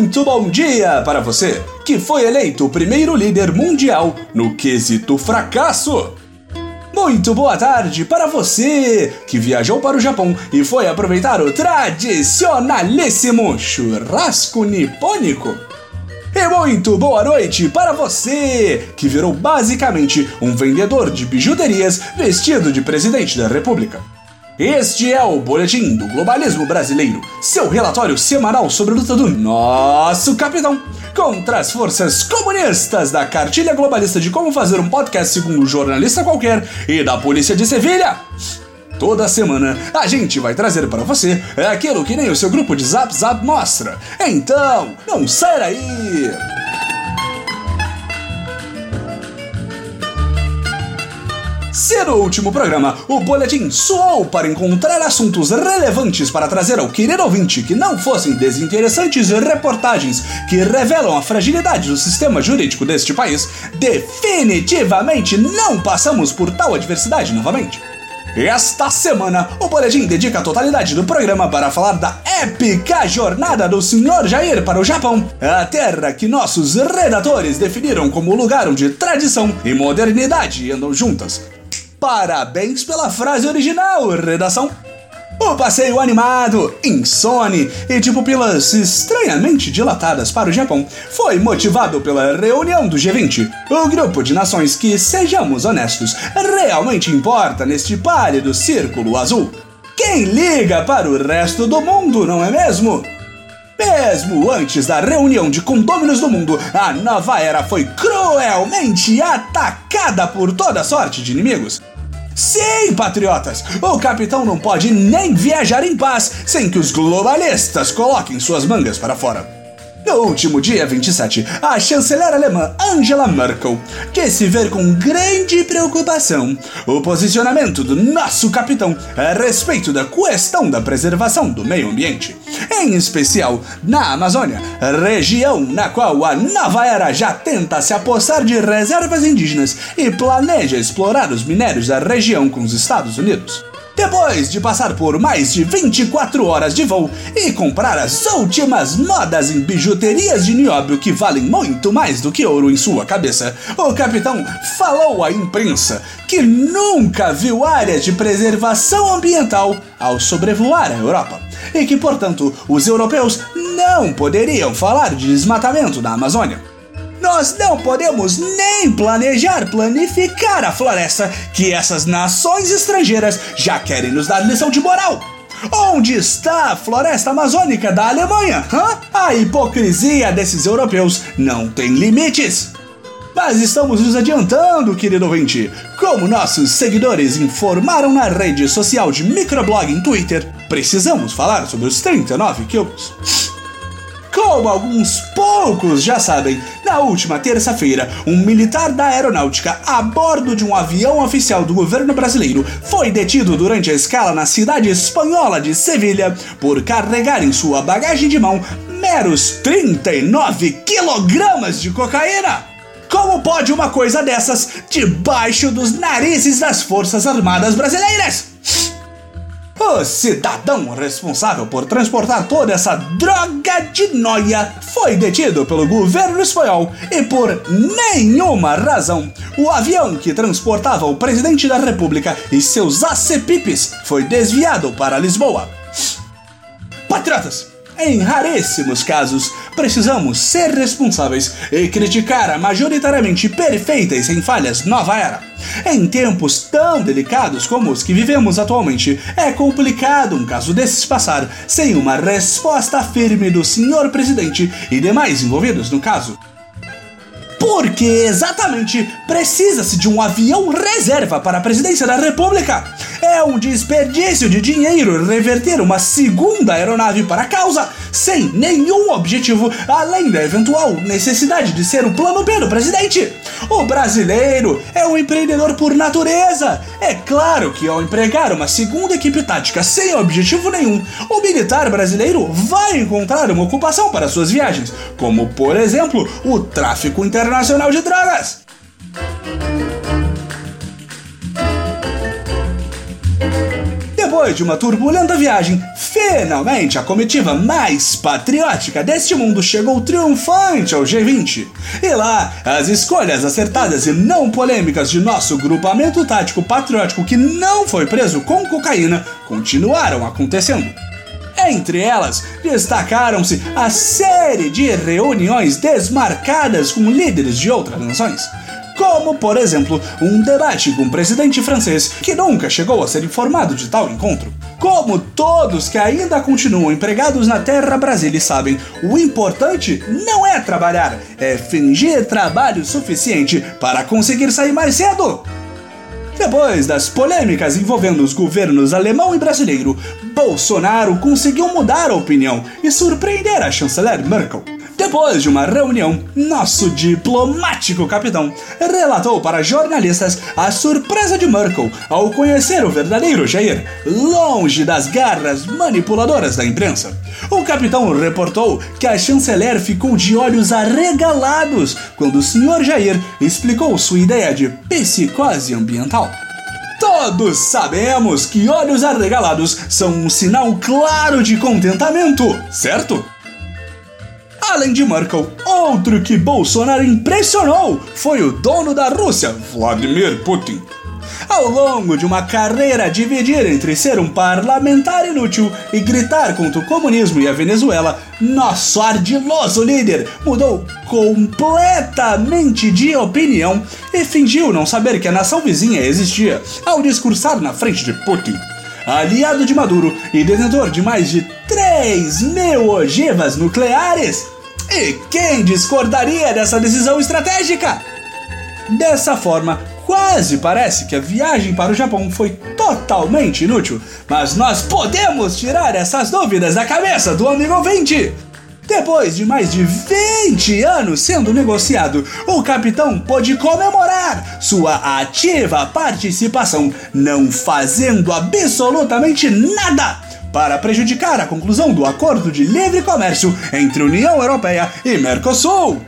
Muito bom dia para você, que foi eleito o primeiro líder mundial no quesito fracasso. Muito boa tarde para você que viajou para o Japão e foi aproveitar o tradicionalíssimo churrasco nipônico. E muito boa noite para você que virou basicamente um vendedor de bijuterias vestido de presidente da República. Este é o Boletim do Globalismo Brasileiro, seu relatório semanal sobre a luta do nosso capitão contra as forças comunistas da cartilha globalista de como fazer um podcast segundo um jornalista qualquer e da polícia de Sevilha. Toda semana a gente vai trazer para você aquilo que nem o seu grupo de Zap Zap mostra. Então, não sai daí! Se no último programa o boletim suou para encontrar assuntos relevantes para trazer ao querido ouvinte que não fossem desinteressantes reportagens que revelam a fragilidade do sistema jurídico deste país, definitivamente não passamos por tal adversidade novamente. Esta semana, o Boletim dedica a totalidade do programa para falar da épica jornada do Sr. Jair para o Japão, a terra que nossos redatores definiram como lugar onde tradição e modernidade andam juntas. Parabéns pela frase original, redação! O passeio animado, insone e de pupilas estranhamente dilatadas para o Japão foi motivado pela reunião do G20, o grupo de nações que, sejamos honestos, realmente importa neste pálido círculo azul. Quem liga para o resto do mundo, não é mesmo? Mesmo antes da reunião de condôminos do mundo, a nova era foi cruelmente atacada por toda sorte de inimigos. Sim, patriotas! O capitão não pode nem viajar em paz sem que os globalistas coloquem suas mangas para fora. No último dia 27, a chanceler alemã Angela Merkel quis ver com grande preocupação o posicionamento do nosso capitão a respeito da questão da preservação do meio ambiente, em especial na Amazônia, região na qual a nova era já tenta se apossar de reservas indígenas e planeja explorar os minérios da região com os Estados Unidos. Depois de passar por mais de 24 horas de voo e comprar as últimas modas em bijuterias de nióbio que valem muito mais do que ouro em sua cabeça, o capitão falou à imprensa que nunca viu áreas de preservação ambiental ao sobrevoar a Europa e que, portanto, os europeus não poderiam falar de desmatamento na Amazônia. Nós não podemos nem planejar, planificar a floresta que essas nações estrangeiras já querem nos dar lição de moral. Onde está a floresta amazônica da Alemanha? Hã? A hipocrisia desses europeus não tem limites. Mas estamos nos adiantando, querido ouvinte. Como nossos seguidores informaram na rede social de microblog em Twitter, precisamos falar sobre os 39 quilos. Como alguns poucos já sabem, na última terça-feira, um militar da aeronáutica a bordo de um avião oficial do governo brasileiro foi detido durante a escala na cidade espanhola de Sevilha por carregar em sua bagagem de mão meros 39 quilogramas de cocaína. Como pode uma coisa dessas debaixo dos narizes das Forças Armadas Brasileiras? O cidadão responsável por transportar toda essa droga de noia foi detido pelo governo espanhol e por nenhuma razão. O avião que transportava o presidente da república e seus acepipes foi desviado para Lisboa. Patriotas, em raríssimos casos, precisamos ser responsáveis e criticar a majoritariamente perfeita e sem falhas nova era. Em tempos tão delicados como os que vivemos atualmente, é complicado um caso desses passar sem uma resposta firme do senhor presidente e demais envolvidos no caso. Porque exatamente precisa-se de um avião reserva para a presidência da República. É um desperdício de dinheiro reverter uma segunda aeronave para a causa sem nenhum objetivo além da eventual necessidade de ser o plano B do presidente. O brasileiro é um empreendedor por natureza. É claro que ao empregar uma segunda equipe tática sem objetivo nenhum, o militar brasileiro vai encontrar uma ocupação para suas viagens, como por exemplo o tráfico internacional de drogas. Depois de uma turbulenta viagem, Finalmente, a comitiva mais patriótica deste mundo chegou triunfante ao G20. E lá, as escolhas acertadas e não polêmicas de nosso grupamento tático patriótico que não foi preso com cocaína continuaram acontecendo. Entre elas, destacaram-se a série de reuniões desmarcadas com líderes de outras nações como, por exemplo, um debate com o presidente francês que nunca chegou a ser informado de tal encontro. Como todos que ainda continuam empregados na Terra Brasília sabem, o importante não é trabalhar, é fingir trabalho suficiente para conseguir sair mais cedo. Depois das polêmicas envolvendo os governos alemão e brasileiro, Bolsonaro conseguiu mudar a opinião e surpreender a chanceler Merkel. Depois de uma reunião, nosso diplomático capitão relatou para jornalistas a surpresa de Merkel ao conhecer o verdadeiro Jair, longe das garras manipuladoras da imprensa. O capitão reportou que a chanceler ficou de olhos arregalados quando o senhor Jair explicou sua ideia de psicose ambiental. Todos sabemos que olhos arregalados são um sinal claro de contentamento, certo? Além de Merkel, outro que Bolsonaro impressionou foi o dono da Rússia, Vladimir Putin. Ao longo de uma carreira dividida entre ser um parlamentar inútil e gritar contra o comunismo e a Venezuela, nosso ardiloso líder mudou completamente de opinião e fingiu não saber que a nação vizinha existia ao discursar na frente de Putin. Aliado de Maduro e detentor de mais de 3 mil ogivas nucleares, e quem discordaria dessa decisão estratégica? Dessa forma, quase parece que a viagem para o Japão foi totalmente inútil, mas nós podemos tirar essas dúvidas da cabeça do amigo ouvinte. Depois de mais de 20 anos sendo negociado, o capitão pôde comemorar sua ativa participação, não fazendo absolutamente nada para prejudicar a conclusão do acordo de livre comércio entre União Europeia e Mercosul.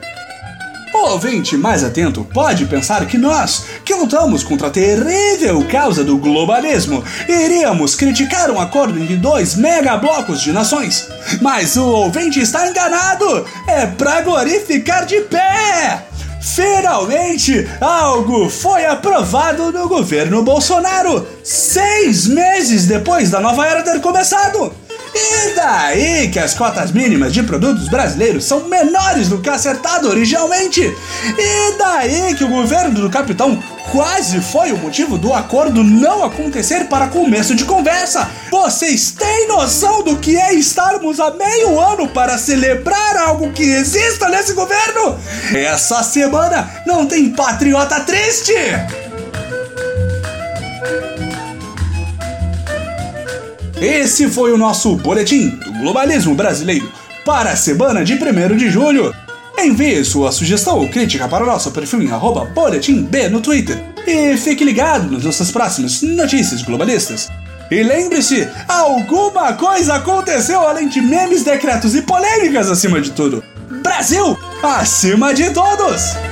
O ouvinte mais atento pode pensar que nós, que lutamos contra a terrível causa do globalismo, iríamos criticar um acordo entre dois megablocos de nações. Mas o ouvinte está enganado! É para glorificar de pé! Finalmente, algo foi aprovado no governo Bolsonaro, seis meses depois da nova era ter começado. E daí que as cotas mínimas de produtos brasileiros são menores do que acertado originalmente? E daí que o governo do capitão quase foi o motivo do acordo não acontecer para começo de conversa? Vocês têm noção do que é estarmos há meio ano para celebrar algo que exista nesse governo? Essa semana não tem patriota triste! Esse foi o nosso boletim do globalismo brasileiro para a semana de 1 de julho. Envie sua sugestão ou crítica para o nosso perfil em boletimb no Twitter. E fique ligado nas nossas próximas notícias globalistas. E lembre-se, alguma coisa aconteceu além de memes, decretos e polêmicas acima de tudo. Brasil acima de todos!